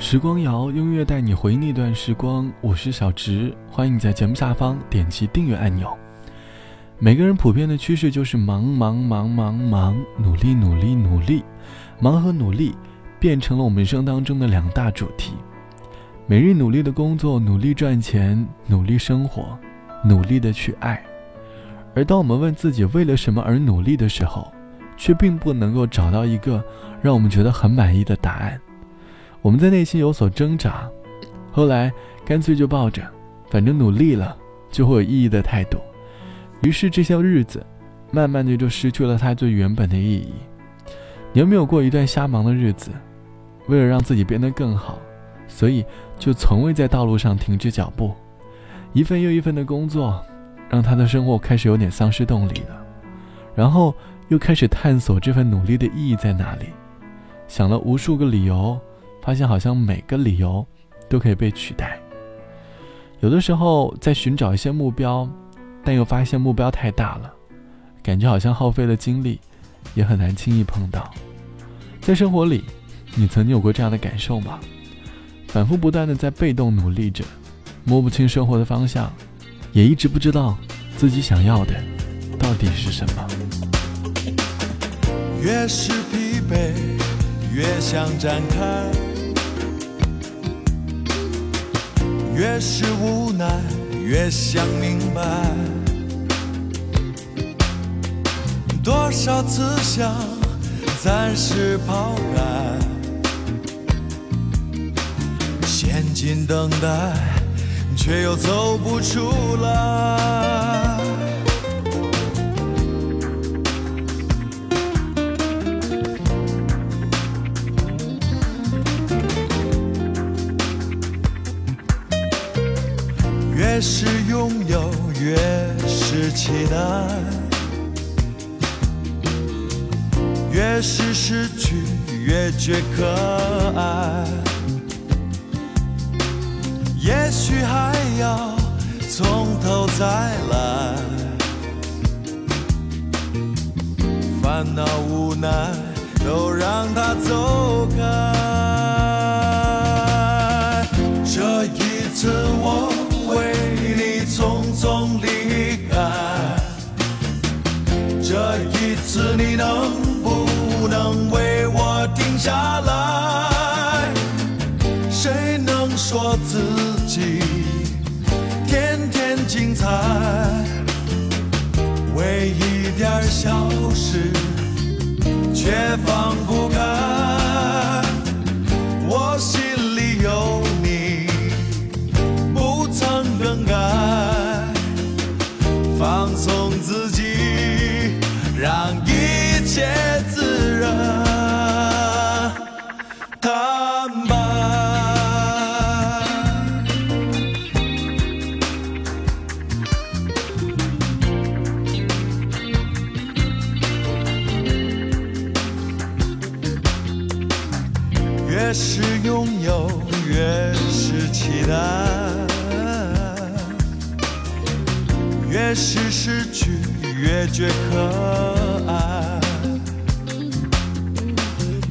时光谣，音乐带你回忆那段时光。我是小直，欢迎你在节目下方点击订阅按钮。每个人普遍的趋势就是忙忙忙忙忙，努力努力努力，忙和努力变成了我们人生当中的两大主题。每日努力的工作，努力赚钱，努力生活，努力的去爱。而当我们问自己为了什么而努力的时候，却并不能够找到一个让我们觉得很满意的答案。我们在内心有所挣扎，后来干脆就抱着“反正努力了就会有意义”的态度，于是这些日子慢慢的就失去了它最原本的意义。你有没有过一段瞎忙的日子？为了让自己变得更好，所以就从未在道路上停止脚步，一份又一份的工作，让他的生活开始有点丧失动力了，然后又开始探索这份努力的意义在哪里，想了无数个理由。发现好像每个理由都可以被取代。有的时候在寻找一些目标，但又发现目标太大了，感觉好像耗费了精力，也很难轻易碰到。在生活里，你曾经有过这样的感受吗？反复不断的在被动努力着，摸不清生活的方向，也一直不知道自己想要的到底是什么。越是疲惫，越想展开。越是无奈，越想明白。多少次想暂时抛开，陷进等待，却又走不出来。越是拥有，越是期待；越是失去，越觉可爱。也许还要从头再来，烦恼无奈都让它走开。下来？谁能说自己天天精彩？为一点小事却放不越是失去，越觉可爱。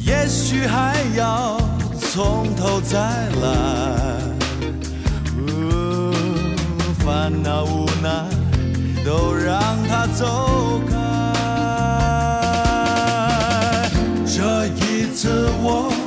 也许还要从头再来，烦恼无奈都让它走开。这一次我。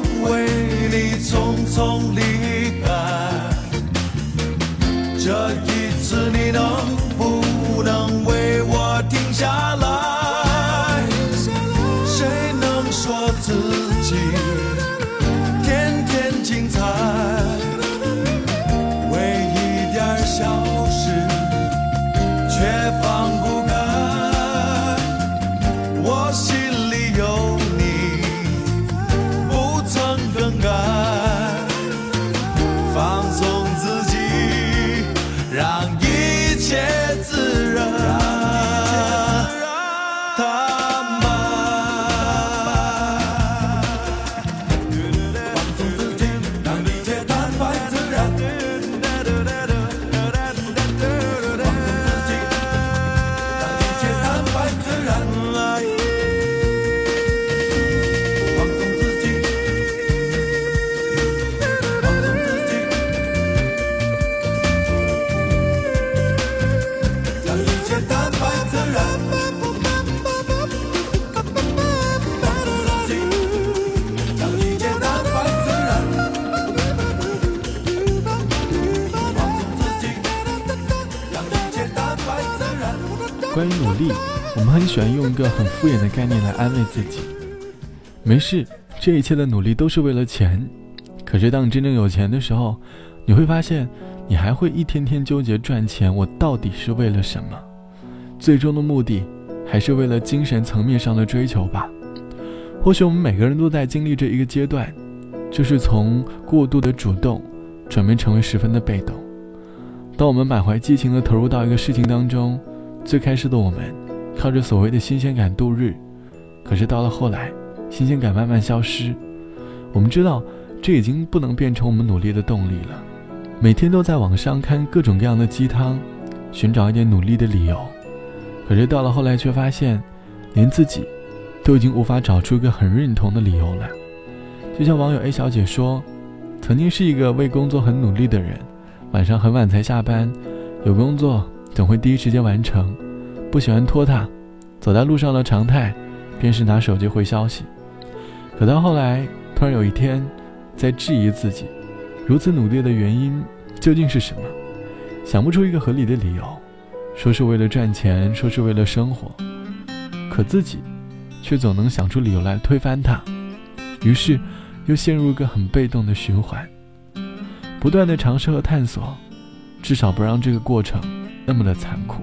关于努力，我们很喜欢用一个很敷衍的概念来安慰自己。没事，这一切的努力都是为了钱。可是当你真正有钱的时候，你会发现，你还会一天天纠结赚钱，我到底是为了什么？最终的目的，还是为了精神层面上的追求吧。或许我们每个人都在经历这一个阶段，就是从过度的主动，转变成为十分的被动。当我们满怀激情地投入到一个事情当中，最开始的我们靠着所谓的新鲜感度日，可是到了后来，新鲜感慢慢消失。我们知道，这已经不能变成我们努力的动力了。每天都在网上看各种各样的鸡汤，寻找一点努力的理由，可是到了后来却发现，连自己都已经无法找出一个很认同的理由了。就像网友 A 小姐说，曾经是一个为工作很努力的人。晚上很晚才下班，有工作总会第一时间完成，不喜欢拖沓，走在路上的常态便是拿手机回消息。可到后来，突然有一天，在质疑自己，如此努力的原因究竟是什么？想不出一个合理的理由，说是为了赚钱，说是为了生活，可自己却总能想出理由来推翻它，于是又陷入一个很被动的循环。不断的尝试和探索，至少不让这个过程那么的残酷。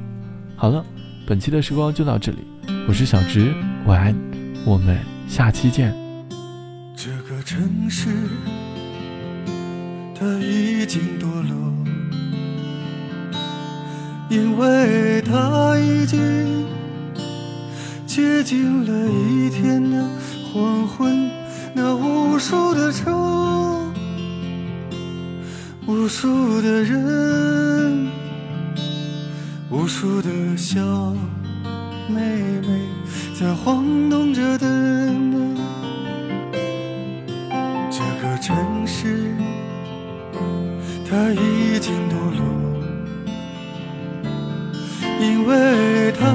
好了，本期的时光就到这里，我是小直，晚安，我们下期见。这个城市，它已经堕落，因为它已经接近了一天的黄昏，那无数的车。无数的人，无数的小妹妹在晃动着灯。这个城市，它已经堕落，因为它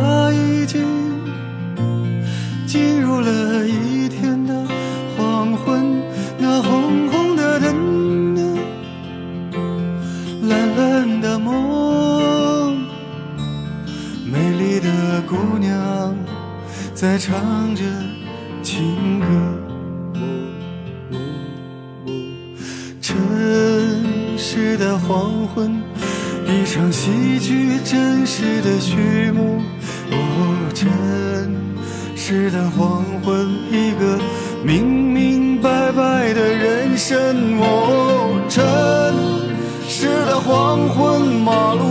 姑娘在唱着情歌。城市的黄昏，一场戏剧真实的序幕。哦，城市的黄昏，一个明明白白的人生。哦，城。市的黄昏，马路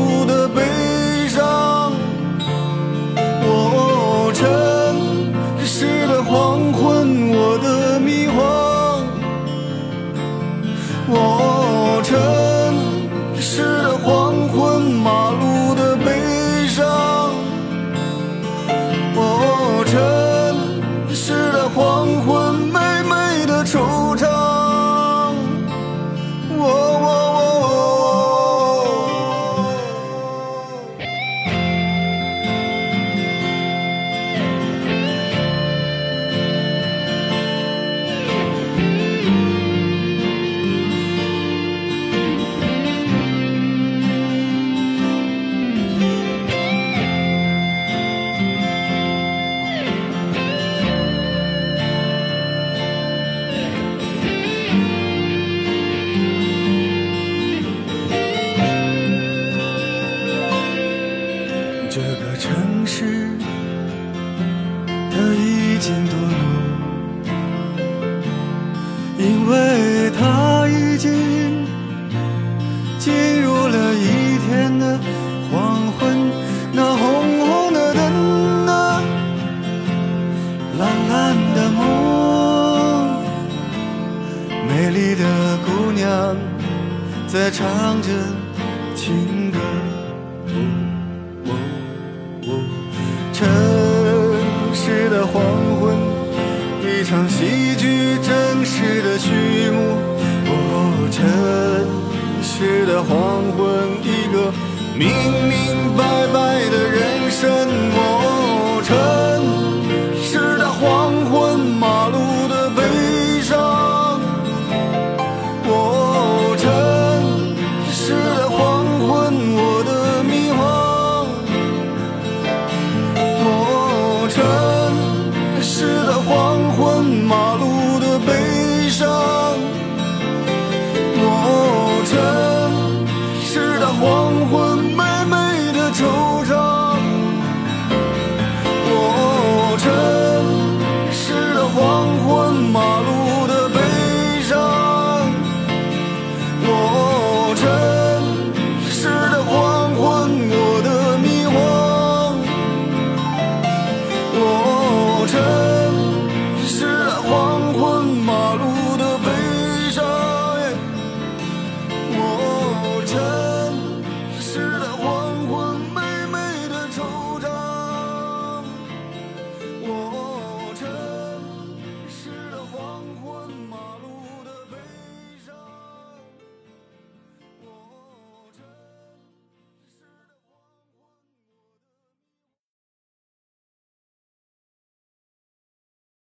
蓝蓝的梦，美丽的姑娘在唱着情歌。哦哦哦城市的黄昏，一场戏剧。真实的序幕，哦，城市的黄昏，一个明明白白的人生，哦，城。马路